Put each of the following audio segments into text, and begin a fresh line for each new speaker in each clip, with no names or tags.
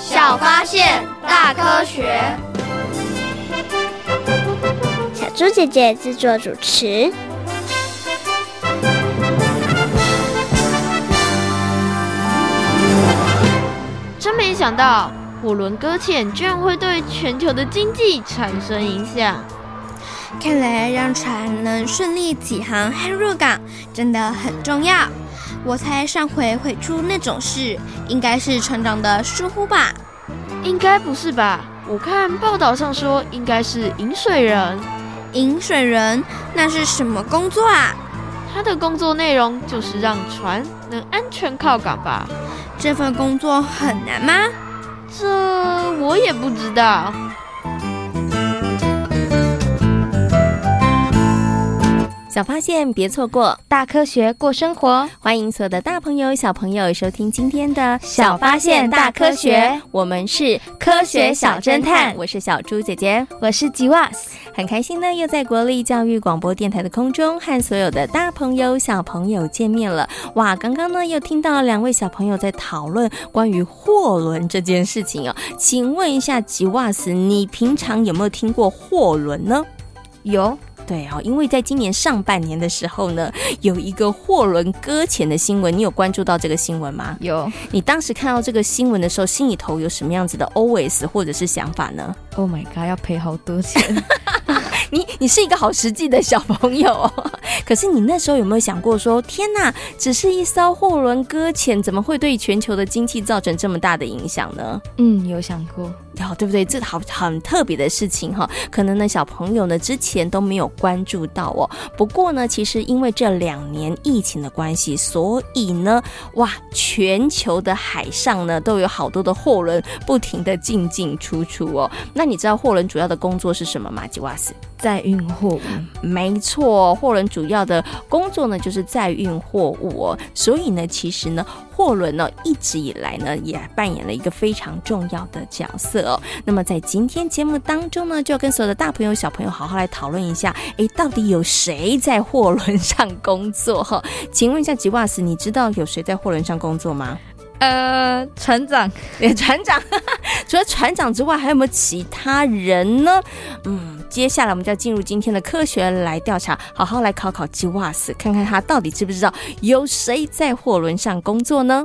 小发现，大科学。
小猪姐姐制作主持。
真没想到，五轮搁浅居然会对全球的经济产生影响。
看来让船能顺利起航和入港真的很重要。我猜上回会出那种事，应该是船长的疏忽吧？
应该不是吧？我看报道上说，应该是饮水人。
饮水人那是什么工作啊？
他的工作内容就是让船能安全靠港吧？
这份工作很难吗？
这我也不知道。
小发现，别错过；
大科学，过生活。
欢迎所有的大朋友、小朋友收听今天的《
小发现大科学》，
我们是科学小侦探。我是小猪姐姐，
我是吉瓦斯。
很开心呢，又在国立教育广播电台的空中和所有的大朋友、小朋友见面了。哇，刚刚呢又听到两位小朋友在讨论关于货轮这件事情哦。请问一下，吉瓦斯，你平常有没有听过货轮呢？
有。
对啊，因为在今年上半年的时候呢，有一个货轮搁浅的新闻，你有关注到这个新闻吗？
有。
你当时看到这个新闻的时候，心里头有什么样子的 always 或者是想法呢
？Oh my god，要赔好多钱！
你你是一个好实际的小朋友哦，可是你那时候有没有想过说，天哪，只是一艘货轮搁浅，怎么会对全球的经济造成这么大的影响呢？
嗯，有想过。
哦，对不对？这好很特别的事情哈，可能呢小朋友呢之前都没有关注到哦。不过呢，其实因为这两年疫情的关系，所以呢，哇，全球的海上呢都有好多的货轮不停的进进出出哦。那你知道货轮主要的工作是什么吗？吉瓦斯？
在运货物。
没错，货轮主要的工作呢就是载运货物哦。所以呢，其实呢。货轮呢，一直以来呢，也扮演了一个非常重要的角色哦。那么在今天节目当中呢，就要跟所有的大朋友、小朋友好好来讨论一下，诶，到底有谁在货轮上工作？哈，请问一下吉瓦斯，你知道有谁在货轮上工作吗？
呃，船长，
船长，除了船长之外，还有没有其他人呢？嗯，接下来我们就要进入今天的科学来调查，好好来考考吉瓦斯，看看他到底知不知道有谁在货轮上工作呢？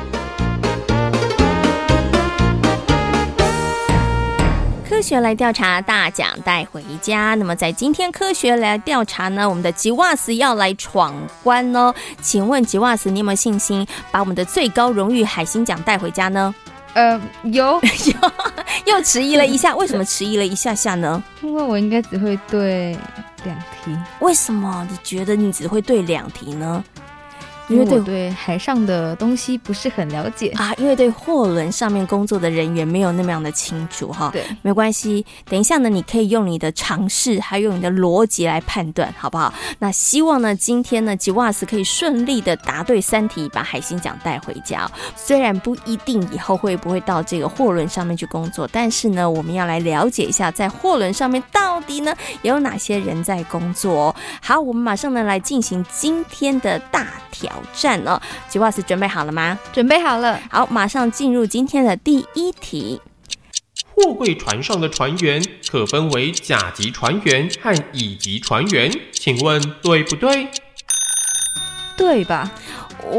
科学来调查，大奖带回家。那么在今天科学来调查呢，我们的吉瓦斯要来闯关哦。请问吉瓦斯，你有没有信心把我们的最高荣誉海星奖带回家呢？
呃，有，
有，又迟疑了一下。为什么迟疑了一下下呢？
因为我应该只会对两题。
为什么你觉得你只会对两题呢？
因为我对海上的东西不是很了解
啊，因为对货轮上面工作的人员没有那么样的清楚哈。
对，
没关系，等一下呢，你可以用你的尝试，还有用你的逻辑来判断，好不好？那希望呢，今天呢，吉瓦斯可以顺利的答对三题，把海星奖带回家。虽然不一定以后会不会到这个货轮上面去工作，但是呢，我们要来了解一下，在货轮上面到底呢有哪些人在工作。好，我们马上呢来进行今天的大挑战哦。吉瓦斯准备好了吗？
准备好了。
好，马上进入今天的第一题。
货柜船上的船员可分为甲级船员和乙级船员，请问对不对？
对吧？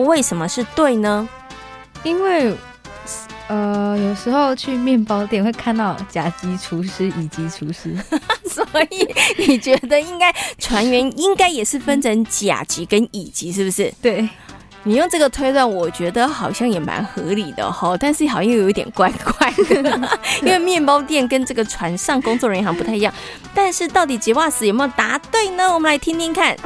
为什么是对呢？
因为，呃，有时候去面包店会看到甲级厨师、乙级厨师，
所以你觉得应该船员应该也是分成甲级跟乙级，是不是？
对。
你用这个推断，我觉得好像也蛮合理的哈，但是好像又有一点怪怪的，因为面包店跟这个船上工作人员好像不太一样。但是到底杰瓦斯有没有答对呢？我们来听听看。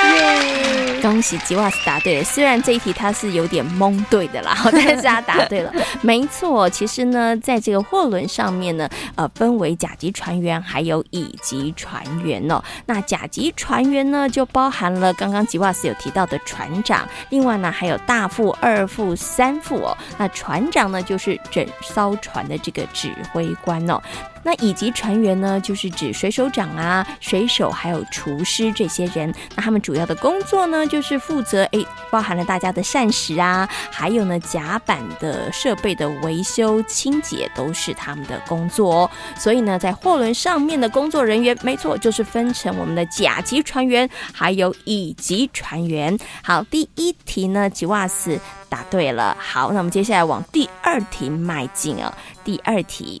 恭喜吉瓦斯答对了，虽然这一题他是有点蒙对的啦，但是他答对了。没错，其实呢，在这个货轮上面呢，呃，分为甲级船员还有乙级船员哦。那甲级船员呢，就包含了刚刚吉瓦斯有提到的船长，另外呢还有大副、二副、三副哦。那船长呢，就是整艘船的这个指挥官哦。那乙级船员呢，就是指水手长啊、水手还有厨师这些人。那他们主要的工作呢，就是负责诶，包含了大家的膳食啊，还有呢甲板的设备的维修、清洁都是他们的工作哦。所以呢，在货轮上面的工作人员，没错，就是分成我们的甲级船员还有乙级船员。好，第一题呢，吉瓦斯答对了。好，那我们接下来往第二题迈进啊、第二题。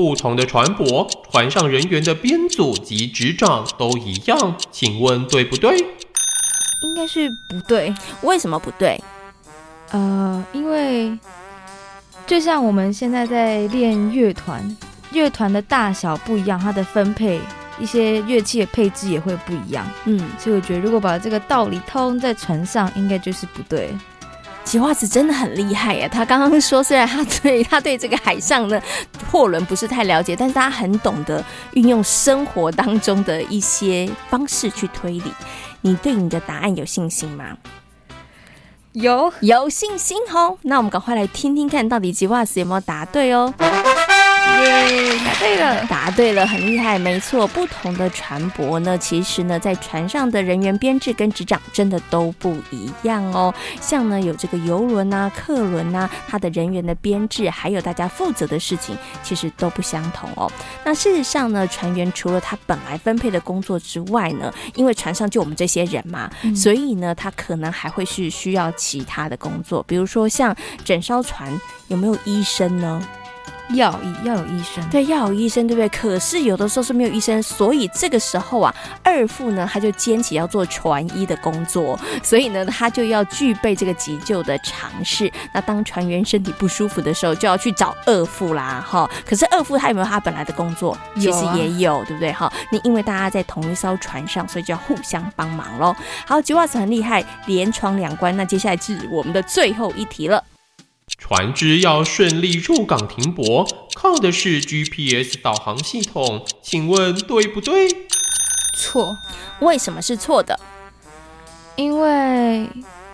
不同的船舶，船上人员的编组及执掌都一样，请问对不对？
应该是不对。
为什么不对？
呃，因为就像我们现在在练乐团，乐团的大小不一样，它的分配一些乐器的配置也会不一样。嗯，所以我觉得如果把这个道理套用在船上，应该就是不对。
吉瓦斯真的很厉害耶！他刚刚说，虽然他对他对这个海上的货轮不是太了解，但是他很懂得运用生活当中的一些方式去推理。你对你的答案有信心吗？
有，
有信心哦。那我们赶快来听听看，到底吉瓦斯有没有答对哦。
耶，答对了，
答对了，很厉害，没错。不同的船舶呢，其实呢，在船上的人员编制跟执掌真的都不一样哦。像呢，有这个游轮啊、客轮啊，它的人员的编制，还有大家负责的事情，其实都不相同哦。那事实上呢，船员除了他本来分配的工作之外呢，因为船上就我们这些人嘛，嗯、所以呢，他可能还会是需要其他的工作，比如说像整艘船有没有医生呢？
要要有医生，
对，要有医生，对不对？可是有的时候是没有医生，所以这个时候啊，二副呢，他就坚持要做船医的工作，所以呢，他就要具备这个急救的常识。那当船员身体不舒服的时候，就要去找二副啦，哈。可是二副他有没有他本来的工作？其实也有，有啊、对不对？哈，那因为大家在同一艘船上，所以就要互相帮忙喽。好，吉瓦斯很厉害，连闯两关。那接下来是我们的最后一题了。
船只要顺利入港停泊，靠的是 GPS 导航系统，请问对不对？
错。
为什么是错的？
因为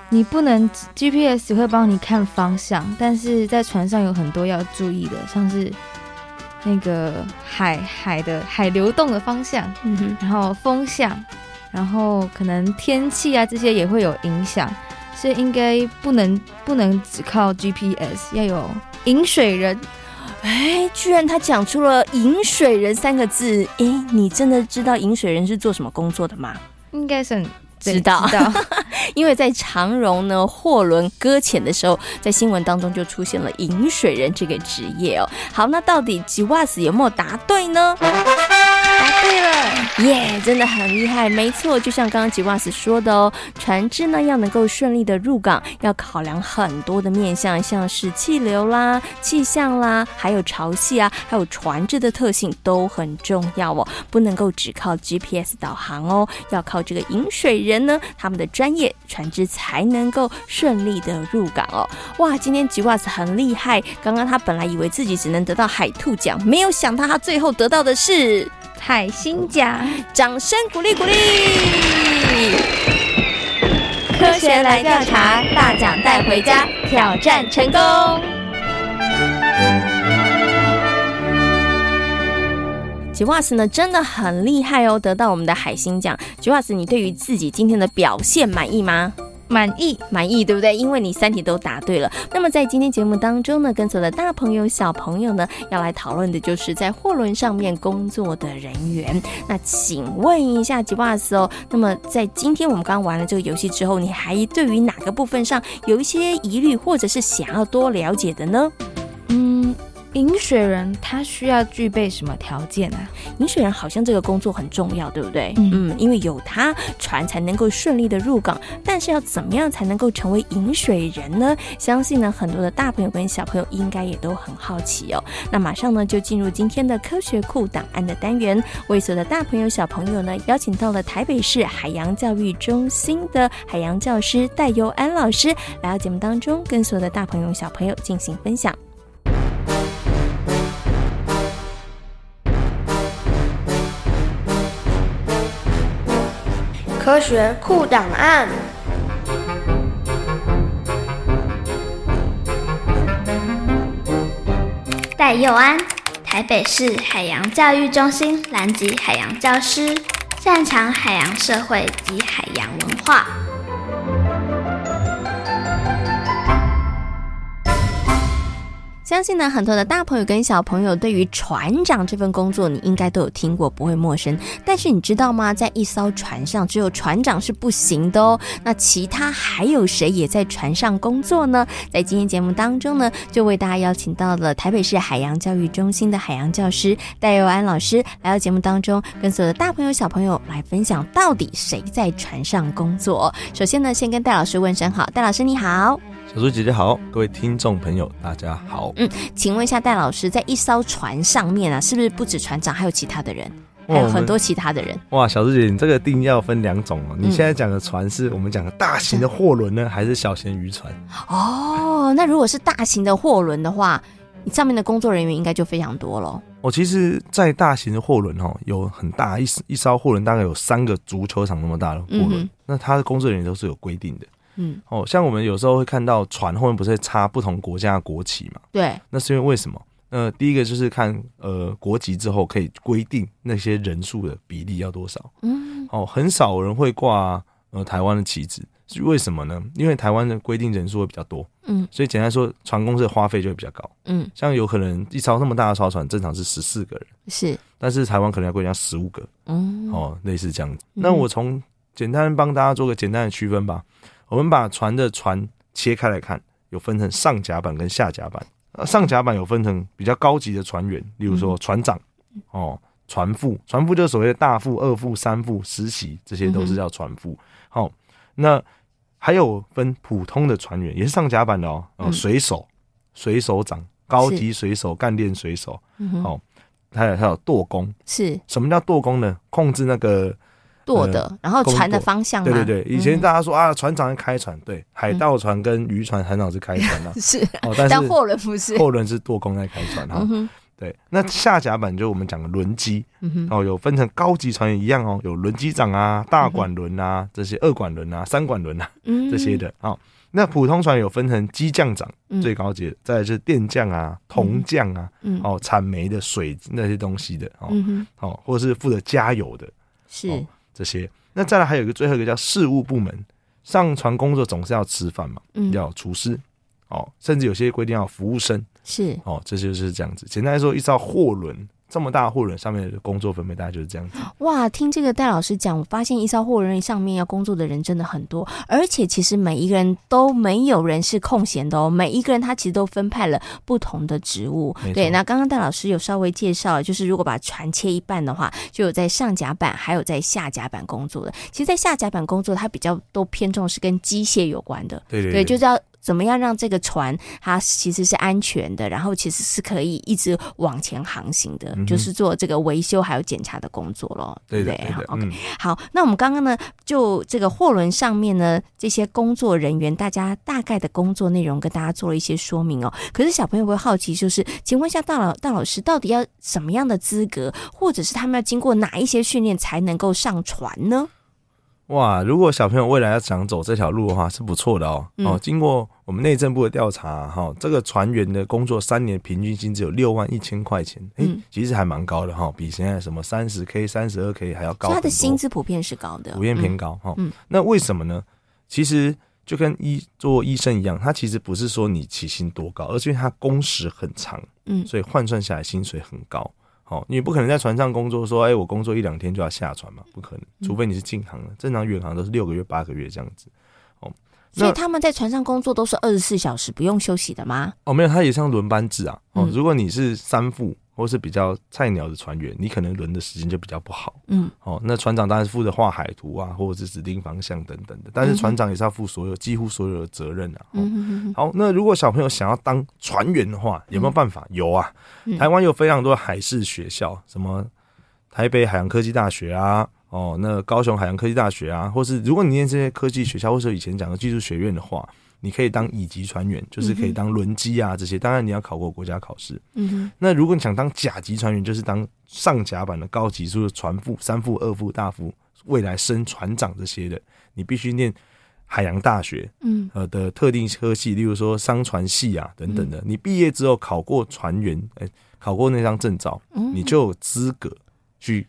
你不能 GPS 会帮你看方向，但是在船上有很多要注意的，像是那个海海的海流动的方向，嗯，然后风向，然后可能天气啊这些也会有影响。所以应该不能不能只靠 GPS，要有饮水人。
哎，居然他讲出了“饮水人”三个字。哎，你真的知道饮水人是做什么工作的吗？
应该是
知道，知道因为在长荣呢货轮搁浅的时候，在新闻当中就出现了饮水人这个职业哦。好，那到底吉瓦斯有没有答对呢？
答对了，
耶，yeah, 真的很厉害。没错，就像刚刚吉瓦斯说的哦，船只呢要能够顺利的入港，要考量很多的面向，像是气流啦、气象啦，还有潮汐啊，还有船只的特性都很重要哦，不能够只靠 GPS 导航哦，要靠这个饮水人呢，他们的专业，船只才能够顺利的入港哦。哇，今天吉瓦斯很厉害，刚刚他本来以为自己只能得到海兔奖，没有想到他最后得到的是。
海星奖，
掌声鼓励鼓励！
科学来调查，大奖带回家，挑战成功！
吉瓦斯呢，真的很厉害哦，得到我们的海星奖。吉瓦斯，你对于自己今天的表现满意吗？
满意，
满意，对不对？因为你三题都答对了。那么在今天节目当中呢，跟所有的大朋友、小朋友呢，要来讨论的就是在货轮上面工作的人员。那请问一下吉瓦斯哦，那么在今天我们刚玩了这个游戏之后，你还对于哪个部分上有一些疑虑，或者是想要多了解的呢？
引水人他需要具备什么条件啊？
饮水人好像这个工作很重要，对不对？嗯，嗯，因为有他，船才能够顺利的入港。但是要怎么样才能够成为饮水人呢？相信呢，很多的大朋友跟小朋友应该也都很好奇哦。那马上呢，就进入今天的科学库档案的单元，为所有的大朋友小朋友呢，邀请到了台北市海洋教育中心的海洋教师戴佑安老师来到节目当中，跟所有的大朋友小朋友进行分享。
科学库档案。
戴佑安，台北市海洋教育中心南极海洋教师，擅长海洋社会及海洋文化。
相信呢，很多的大朋友跟小朋友对于船长这份工作，你应该都有听过，不会陌生。但是你知道吗？在一艘船上，只有船长是不行的哦。那其他还有谁也在船上工作呢？在今天节目当中呢，就为大家邀请到了台北市海洋教育中心的海洋教师戴佑安老师来到节目当中，跟所有的大朋友小朋友来分享到底谁在船上工作。首先呢，先跟戴老师问声好，戴老师你好。
小猪姐姐好，各位听众朋友大家好。
嗯，请问一下戴老师，在一艘船上面啊，是不是不止船长，还有其他的人，还有很多其他的人？
哇，小猪姐姐，你这个定义要分两种哦。你现在讲的船是我们讲的大型的货轮呢，嗯、还是小型渔船？
哦，那如果是大型的货轮的话，你上面的工作人员应该就非常多了。
我其实，在大型的货轮哦，有很大一一艘货轮，大概有三个足球场那么大的货轮，嗯、那它的工作人员都是有规定的。嗯，哦，像我们有时候会看到船后面不是会插不同国家的国旗嘛？
对，
那是因为为什么？呃，第一个就是看呃国籍之后可以规定那些人数的比例要多少。嗯，哦，很少人会挂呃台湾的旗子，是为什么呢？因为台湾的规定人数会比较多。嗯，所以简单说，船公司的花费就会比较高。嗯，像有可能一艘那么大的艘船，正常是十四个人，
是，但
是台湾可能要规定十五个。嗯，哦，类似这样子。那我从简单帮大家做个简单的区分吧。我们把船的船切开来看，有分成上甲板跟下甲板。上甲板有分成比较高级的船员，例如说船长哦，船副，船副就是所谓的大副、二副、三副、实习，这些都是叫船副。好，那还有分普通的船员，也是上甲板的哦，水手、水手长、高级水手、干练水手。好，还有还有舵工，
是
什么叫舵工呢？控制那个。
舵的，然后船的方向。
对对对，以前大家说啊，船长在开船，对，海盗船跟渔船船长是开船的，
是，但货轮不是，
货轮是舵工在开船哈。对，那下甲板就是我们讲的轮机，哦，有分成高级船员一样哦，有轮机长啊、大管轮啊、这些二管轮啊、三管轮啊这些的。哦，那普通船有分成机匠长最高级的，再来是电匠啊、铜匠啊，哦，产煤的水那些东西的，哦，哦，或者是负责加油的，
是。
这些，那再来还有一个最后一个叫事务部门，上船工作总是要吃饭嘛，嗯，要厨师，哦，甚至有些规定要服务生，
是，
哦，这就是这样子。简单来说，一艘货轮。这么大货轮上面的工作分配，大概就是这样子。
哇，听这个戴老师讲，我发现一艘货轮上面要工作的人真的很多，而且其实每一个人都没有人是空闲的哦，每一个人他其实都分派了不同的职务。对，那刚刚戴老师有稍微介绍，就是如果把船切一半的话，就有在上甲板，还有在下甲板工作的。其实，在下甲板工作，它比较都偏重是跟机械有关的。
对对对，
对，就是要。怎么样让这个船它其实是安全的，然后其实是可以一直往前航行的，嗯、就是做这个维修还有检查的工作咯，对不对？好，那我们刚刚呢，就这个货轮上面呢，这些工作人员，大家大概的工作内容跟大家做了一些说明哦。可是小朋友会好奇，就是请问一下大老大老师，到底要什么样的资格，或者是他们要经过哪一些训练才能够上船呢？
哇，如果小朋友未来要想走这条路的话，是不错的哦。嗯、哦，经过我们内政部的调查，哈、哦，这个船员的工作三年平均薪资有六万一千块钱，哎、嗯，其实还蛮高的哈、哦，比现在什么三十 K、三十二 K 还要高。
他的薪资普遍是高的，
普遍偏高哈。嗯，那为什么呢？其实就跟医做医生一样，他其实不是说你起薪多高，而是因为他工时很长，嗯，所以换算下来薪水很高。好，你不可能在船上工作，说，哎，我工作一两天就要下船嘛？不可能，除非你是近航的，正常远航都是六个月、八个月这样子。哦，
所以他们在船上工作都是二十四小时不用休息的吗？
哦，没有，他也像轮班制啊。哦，如果你是三副。或是比较菜鸟的船员，你可能轮的时间就比较不好。嗯，哦，那船长当然是负责画海图啊，或者是指定方向等等的。但是船长也是要负所有、几乎所有的责任啊。嗯，好，那如果小朋友想要当船员的话，有没有办法？有啊，台湾有非常多海事学校，什么台北海洋科技大学啊，哦，那高雄海洋科技大学啊，或是如果你念这些科技学校，或是以前讲的技术学院的话。你可以当乙级船员，就是可以当轮机啊这些。当然你要考过国家考试。嗯哼。那如果你想当甲级船员，就是当上甲板的高级，就是船副、三副、二副、大副，未来升船长这些的，你必须念海洋大学，嗯，呃的特定科系，例如说商船系啊等等的。你毕业之后考过船员，哎，考过那张证照，你就有资格去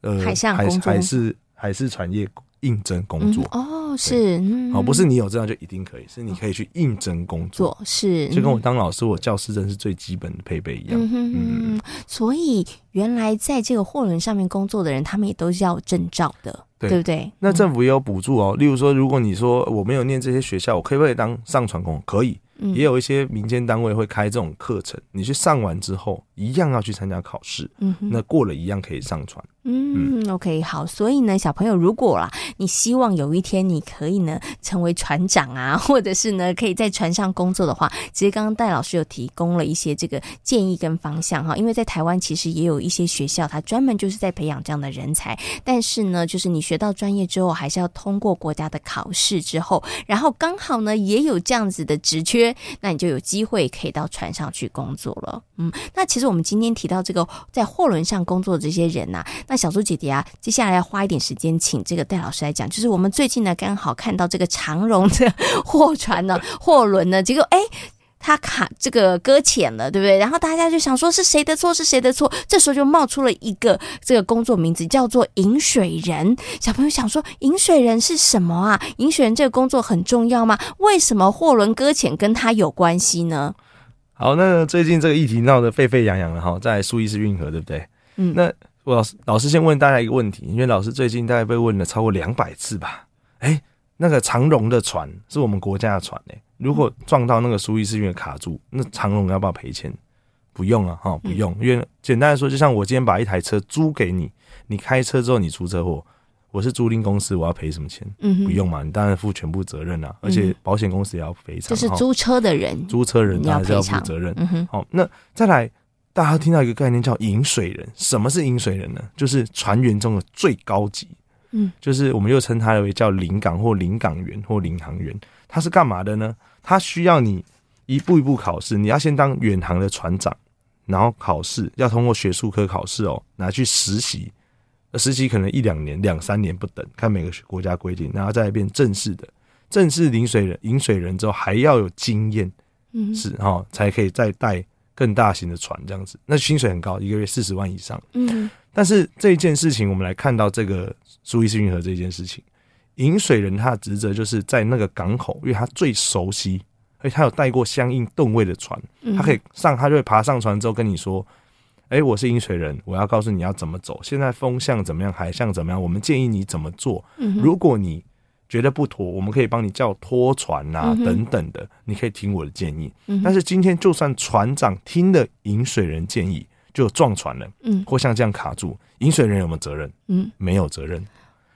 呃
海上海
海事海事船业应征工作。
哦。是，
哦、嗯，不是你有这样就一定可以，是你可以去应征工作，
是，
就跟我当老师，我教师证是最基本的配备一样。嗯
所以原来在这个货轮上面工作的人，他们也都是要证照的，对，对不对？
那政府也有补助哦，例如说，如果你说我没有念这些学校，我可不可以当上船工？可以。也有一些民间单位会开这种课程，你去上完之后，一样要去参加考试。嗯，那过了一样可以上船。
嗯，嗯，OK，好。所以呢，小朋友，如果啦，你希望有一天你可以呢成为船长啊，或者是呢可以在船上工作的话，其实刚刚戴老师有提供了一些这个建议跟方向哈。因为在台湾其实也有一些学校，它专门就是在培养这样的人才。但是呢，就是你学到专业之后，还是要通过国家的考试之后，然后刚好呢也有这样子的职缺。那你就有机会可以到船上去工作了。嗯，那其实我们今天提到这个在货轮上工作的这些人呐、那小猪姐姐啊，接下来要花一点时间请这个戴老师来讲，就是我们最近呢刚好看到这个长荣的 货船呢，货轮呢，结果哎。他卡这个搁浅了，对不对？然后大家就想说是谁的错？是谁的错？这时候就冒出了一个这个工作名字，叫做饮水人。小朋友想说，饮水人是什么啊？饮水人这个工作很重要吗？为什么货轮搁浅跟他有关系呢？
好，那最近这个议题闹得沸沸扬扬了哈，在苏伊士运河，对不对？嗯，那我老师老师先问大家一个问题，因为老师最近大概被问了超过两百次吧？哎，那个长荣的船是我们国家的船哎。如果撞到那个苏伊士运河卡住，那长荣要不要赔钱？不用啊，哈，不用。因为简单来说，就像我今天把一台车租给你，你开车之后你出车祸，我是租赁公司，我要赔什么钱？嗯，不用嘛，你当然负全部责任啊，而且保险公司也要赔偿。
就是租车的人，
租车人当然是要负责任。好，那再来，大家听到一个概念叫引水人，什么是引水人呢？就是船员中的最高级，嗯，就是我们又称它为叫领港或领港员或领航员，他是干嘛的呢？他需要你一步一步考试，你要先当远航的船长，然后考试要通过学术科考试哦，拿去实习，实习可能一两年、两三年不等，看每个国家规定，然后再变正式的，正式领水人、引水人之后还要有经验，嗯，是哈，才可以再带更大型的船这样子，那薪水很高，一个月四十万以上，嗯，但是这一件事情，我们来看到这个苏伊士运河这件事情。引水人他的职责就是在那个港口，因为他最熟悉，而且他有带过相应吨位的船，他可以上，他就会爬上船之后跟你说：“哎、欸，我是引水人，我要告诉你要怎么走，现在风向怎么样，海象怎么样，我们建议你怎么做。如果你觉得不妥，我们可以帮你叫拖船啊等等的，你可以听我的建议。但是今天就算船长听了引水人建议，就撞船了，嗯，或像这样卡住，引水人有没有责任？嗯，没有责任。”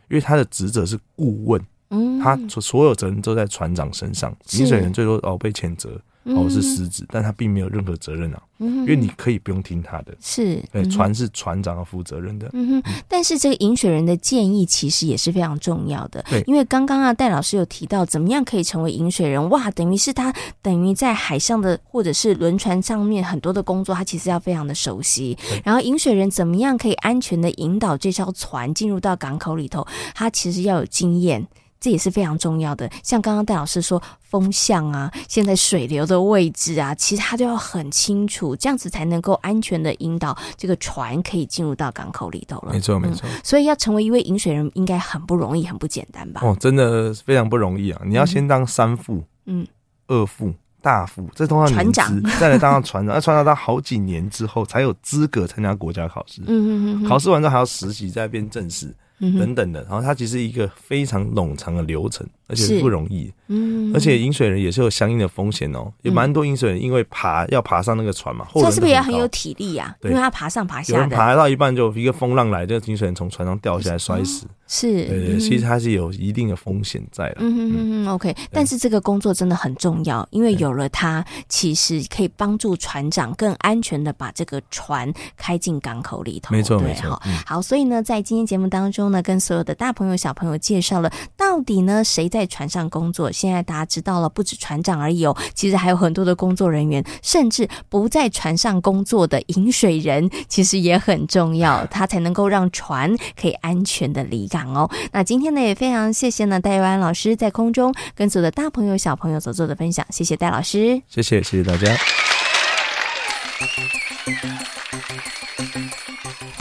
因为他的职责是顾问，嗯，他所所有责任都在船长身上，引水人最多哦被谴责。哦，是狮子，但他并没有任何责任啊，因为你可以不用听他的，是，对，船是船长要负责任的。
嗯哼，但是这个引水人的建议其实也是非常重要的，对，因为刚刚啊戴老师有提到，怎么样可以成为引水人？哇，等于是他等于在海上的或者是轮船上面很多的工作，他其实要非常的熟悉。然后引水人怎么样可以安全的引导这艘船进入到港口里头？他其实要有经验。这也是非常重要的。像刚刚戴老师说，风向啊，现在水流的位置啊，其实他都要很清楚，这样子才能够安全的引导这个船可以进入到港口里头了。
没错，没错。
所以要成为一位引水人，应该很不容易，很不简单吧？
哦，真的非常不容易啊！你要先当三副，嗯，二副。大副，这通常船长，再来当上船长，那船长当好几年之后才有资格参加国家考试。嗯嗯嗯，考试完之后还要实习，再变正式。等等的，然后它其实一个非常冗长的流程，而且不容易。嗯，而且饮水人也是有相应的风险哦，有蛮多饮水人因为爬要爬上那个船嘛，
这是不是也很有体力啊？因为他爬上爬下，
有人爬到一半就一个风浪来，这个引水人从船上掉下来摔死。
是，
对对，其实它是有一定的风险在的。
嗯嗯嗯，OK。但是这个工作真的很重要，因为有了它，其实可以帮助船长更安全的把这个船开进港口里头。
没错没错。
好，所以呢，在今天节目当中呢，跟所有的大大朋友、小朋友介绍了到底呢，谁在船上工作？现在大家知道了，不止船长而已哦，其实还有很多的工作人员，甚至不在船上工作的饮水人，其实也很重要，他才能够让船可以安全的离港哦。那今天呢，也非常谢谢呢戴佑安老师在空中跟所有的大朋友、小朋友所做的分享，谢谢戴老师，
谢谢，谢谢大家。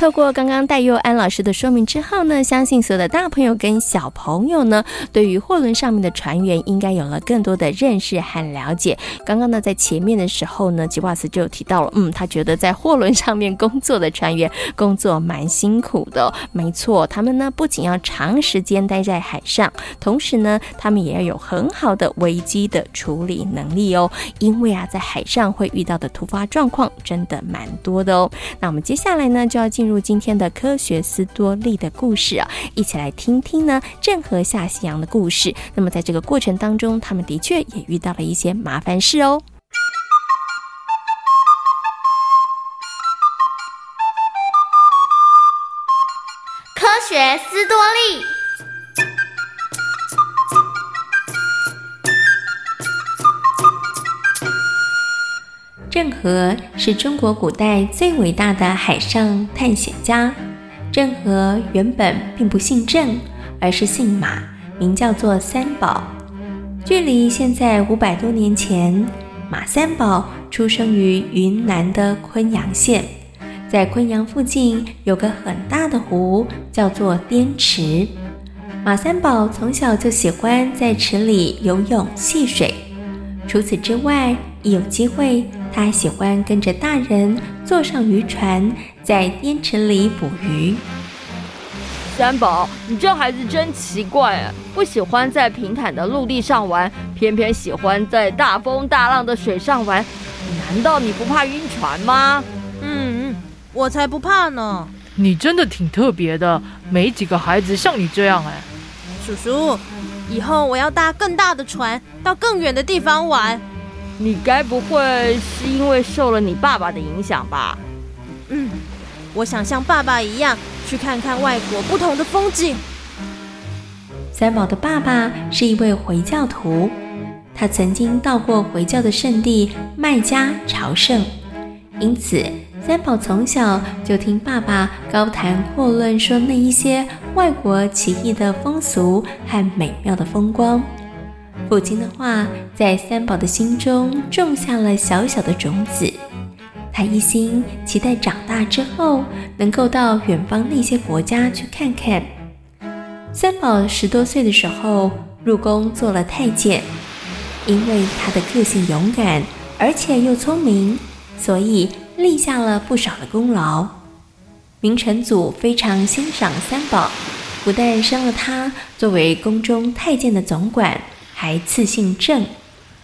透过刚刚戴佑安老师的说明之后呢，相信所有的大朋友跟小朋友呢，对于货轮上面的船员应该有了更多的认识和了解。刚刚呢，在前面的时候呢，吉瓦斯就提到了，嗯，他觉得在货轮上面工作的船员工作蛮辛苦的。没错，他们呢不仅要长时间待在海上，同时呢，他们也要有很好的危机的处理能力哦。因为啊，在海上会遇到的突发状况真的蛮多的哦。那我们接下来呢，就要进。进今天的科学斯多利的故事啊，一起来听听呢郑和下西洋的故事。那么在这个过程当中，他们的确也遇到了一些麻烦事哦。
科学斯多利。郑和是中国古代最伟大的海上探险家。郑和原本并不姓郑，而是姓马，名叫做三宝。距离现在五百多年前，马三宝出生于云南的昆阳县。在昆阳附近有个很大的湖，叫做滇池。马三宝从小就喜欢在池里游泳戏水。除此之外，一有机会，他喜欢跟着大人坐上渔船，在滇池里捕鱼。
三宝，你这孩子真奇怪啊！不喜欢在平坦的陆地上玩，偏偏喜欢在大风大浪的水上玩。难道你不怕晕船吗？
嗯，我才不怕呢。
你真的挺特别的，没几个孩子像你这样哎。
叔叔，以后我要搭更大的船，到更远的地方玩。
你该不会是因为受了你爸爸的影响吧？
嗯，我想像爸爸一样去看看外国不同的风景。
三宝的爸爸是一位回教徒，他曾经到过回教的圣地麦加朝圣，因此三宝从小就听爸爸高谈阔论，说那一些外国奇异的风俗和美妙的风光。父亲的话在三宝的心中种下了小小的种子，他一心期待长大之后能够到远方那些国家去看看。三宝十多岁的时候入宫做了太监，因为他的个性勇敢，而且又聪明，所以立下了不少的功劳。明成祖非常欣赏三宝，不但升了他作为宫中太监的总管。还赐姓郑，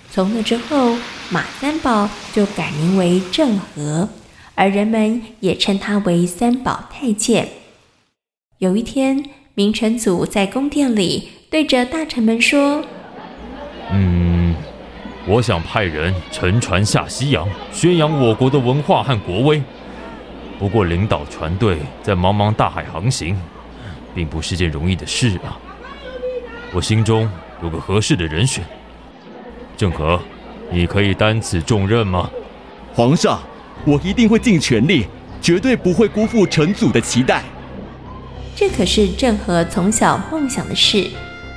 从那之后，马三宝就改名为郑和，而人们也称他为三宝太监。有一天，明成祖在宫殿里对着大臣们说：“
嗯，我想派人乘船下西洋，宣扬我国的文化和国威。不过，领导船队在茫茫大海航行，并不是件容易的事啊。我心中……”有个合适的人选，郑和，你可以担此重任吗？
皇上，我一定会尽全力，绝对不会辜负成祖的期待。
这可是郑和从小梦想的事，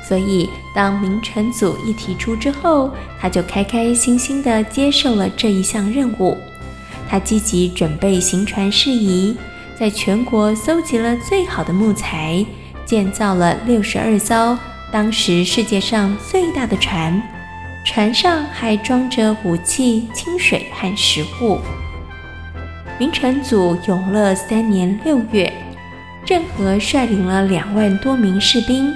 所以当明成祖一提出之后，他就开开心心地接受了这一项任务。他积极准备行船事宜，在全国搜集了最好的木材，建造了六十二艘当时世界上最大的船，船上还装着武器、清水和食物。明成祖永乐三年六月，郑和率领了两万多名士兵，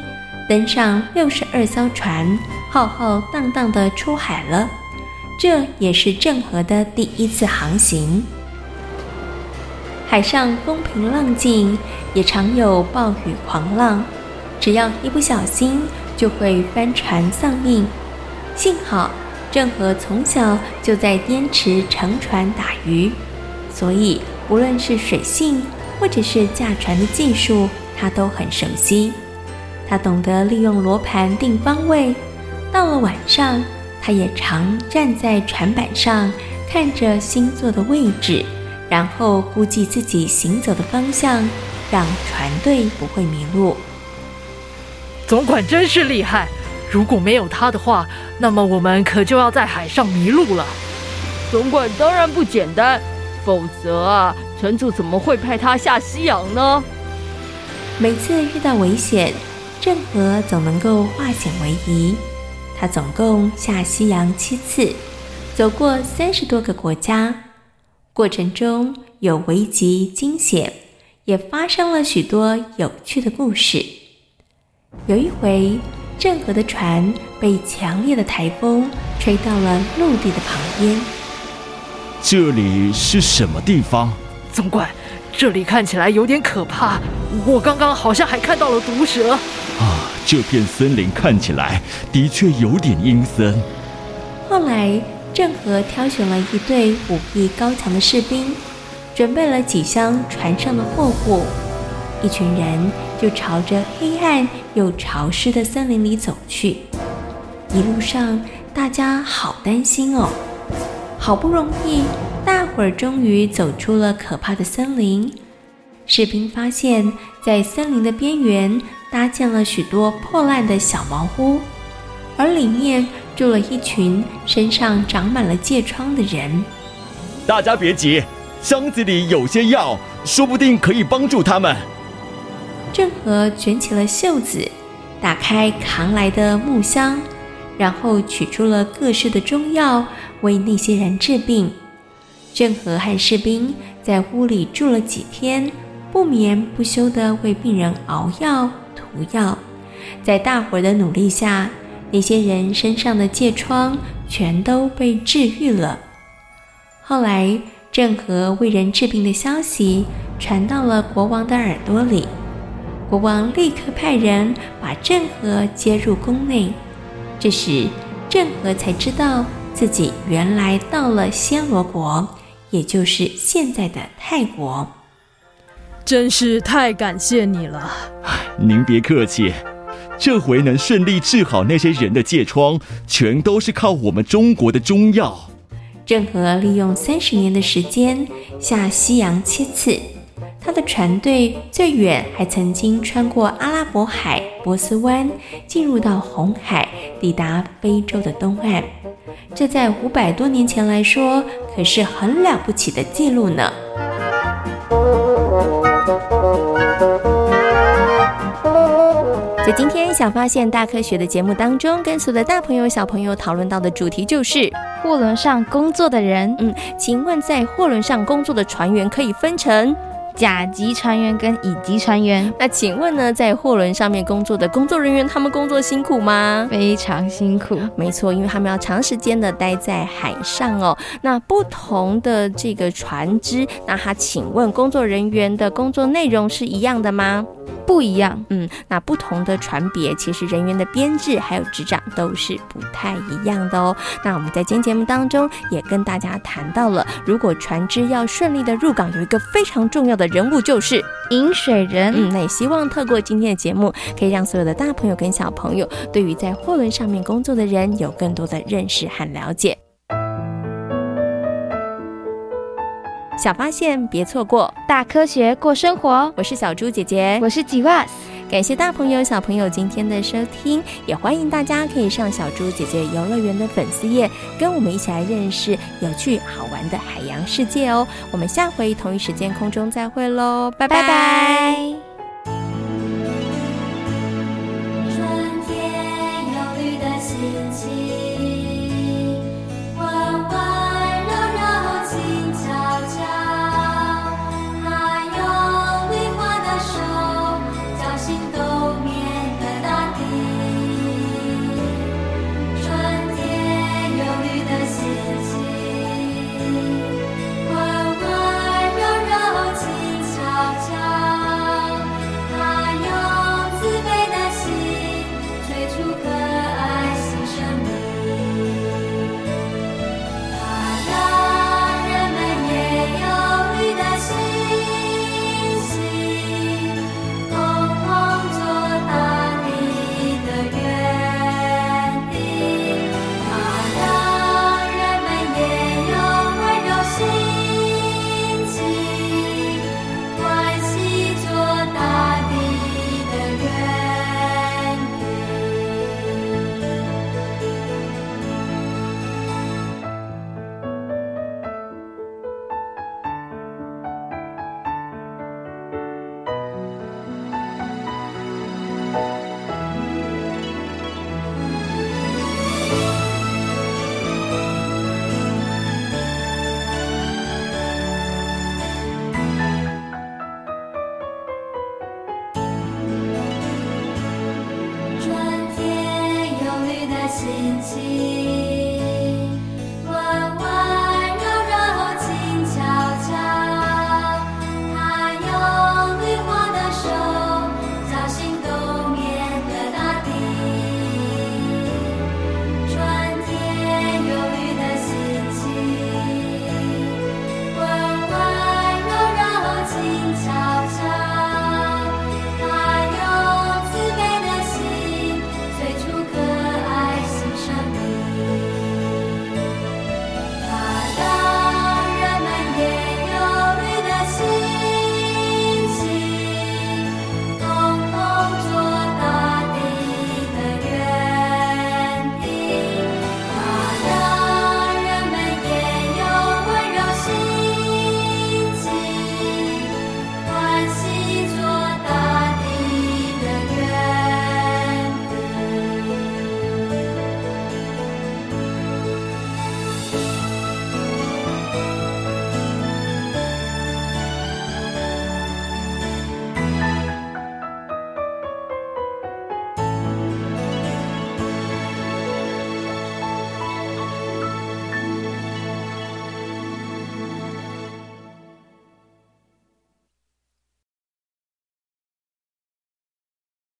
登上六十二艘船，浩浩荡荡地出海了。这也是郑和的第一次航行。海上风平浪静，也常有暴雨狂浪，只要一不小心，就会翻船丧命。幸好郑和从小就在滇池乘船打鱼。所以，无论是水性或者是驾船的技术，他都很熟悉。他懂得利用罗盘定方位。到了晚上，他也常站在船板上，看着星座的位置，然后估计自己行走的方向，让船队不会迷路。
总管真是厉害！如果没有他的话，那么我们可就要在海上迷路了。
总管当然不简单。否则啊，城主怎么会派他下西洋呢？
每次遇到危险，郑和总能够化险为夷。他总共下西洋七次，走过三十多个国家，过程中有危急惊险，也发生了许多有趣的故事。有一回，郑和的船被强烈的台风吹到了陆地的旁边。
这里是什么地方？
总管，这里看起来有点可怕。我刚刚好像还看到了毒蛇。
啊，这片森林看起来的确有点阴森。
后来，郑和挑选了一队武艺高强的士兵，准备了几箱船上的货物，一群人就朝着黑暗又潮湿的森林里走去。一路上，大家好担心哦。好不容易，大伙儿终于走出了可怕的森林。士兵发现，在森林的边缘搭建了许多破烂的小茅屋，而里面住了一群身上长满了疥疮的人。
大家别急，箱子里有些药，说不定可以帮助他们。
郑和卷起了袖子，打开扛来的木箱，然后取出了各式的中药。为那些人治病，郑和和士兵在屋里住了几天，不眠不休地为病人熬药涂药。在大伙儿的努力下，那些人身上的疥疮全都被治愈了。后来，郑和为人治病的消息传到了国王的耳朵里，国王立刻派人把郑和接入宫内。这时，郑和才知道。自己原来到了暹罗国，也就是现在的泰国。
真是太感谢你了。
您别客气，这回能顺利治好那些人的疥疮，全都是靠我们中国的中药。
郑和利用三十年的时间下西洋七次，他的船队最远还曾经穿过阿拉伯海、波斯湾，进入到红海，抵达非洲的东岸。这在五百多年前来说，可是很了不起的记录呢。在今天小发现大科学的节目当中，跟所有的大朋友、小朋友讨论到的主题就是
货轮上工作的人。
嗯，请问在货轮上工作的船员可以分成？
甲级船员跟乙级船员，
那请问呢，在货轮上面工作的工作人员，他们工作辛苦吗？
非常辛苦，
没错，因为他们要长时间的待在海上哦。那不同的这个船只，那他请问工作人员的工作内容是一样的吗？
不一样，
嗯，那不同的船别，其实人员的编制还有执掌都是不太一样的哦。那我们在今天节目当中也跟大家谈到了，如果船只要顺利的入港，有一个非常重要的人物就是
饮水人。
嗯，那也希望透过今天的节目，可以让所有的大朋友跟小朋友，对于在货轮上面工作的人有更多的认识和了解。小发现，别错过，
大科学过生活。
我是小猪姐姐，
我是吉瓦斯。
感谢大朋友小朋友今天的收听，也欢迎大家可以上小猪姐姐游乐园的粉丝页，跟我们一起来认识有趣好玩的海洋世界哦。我们下回同一时间空中再会喽，拜拜拜。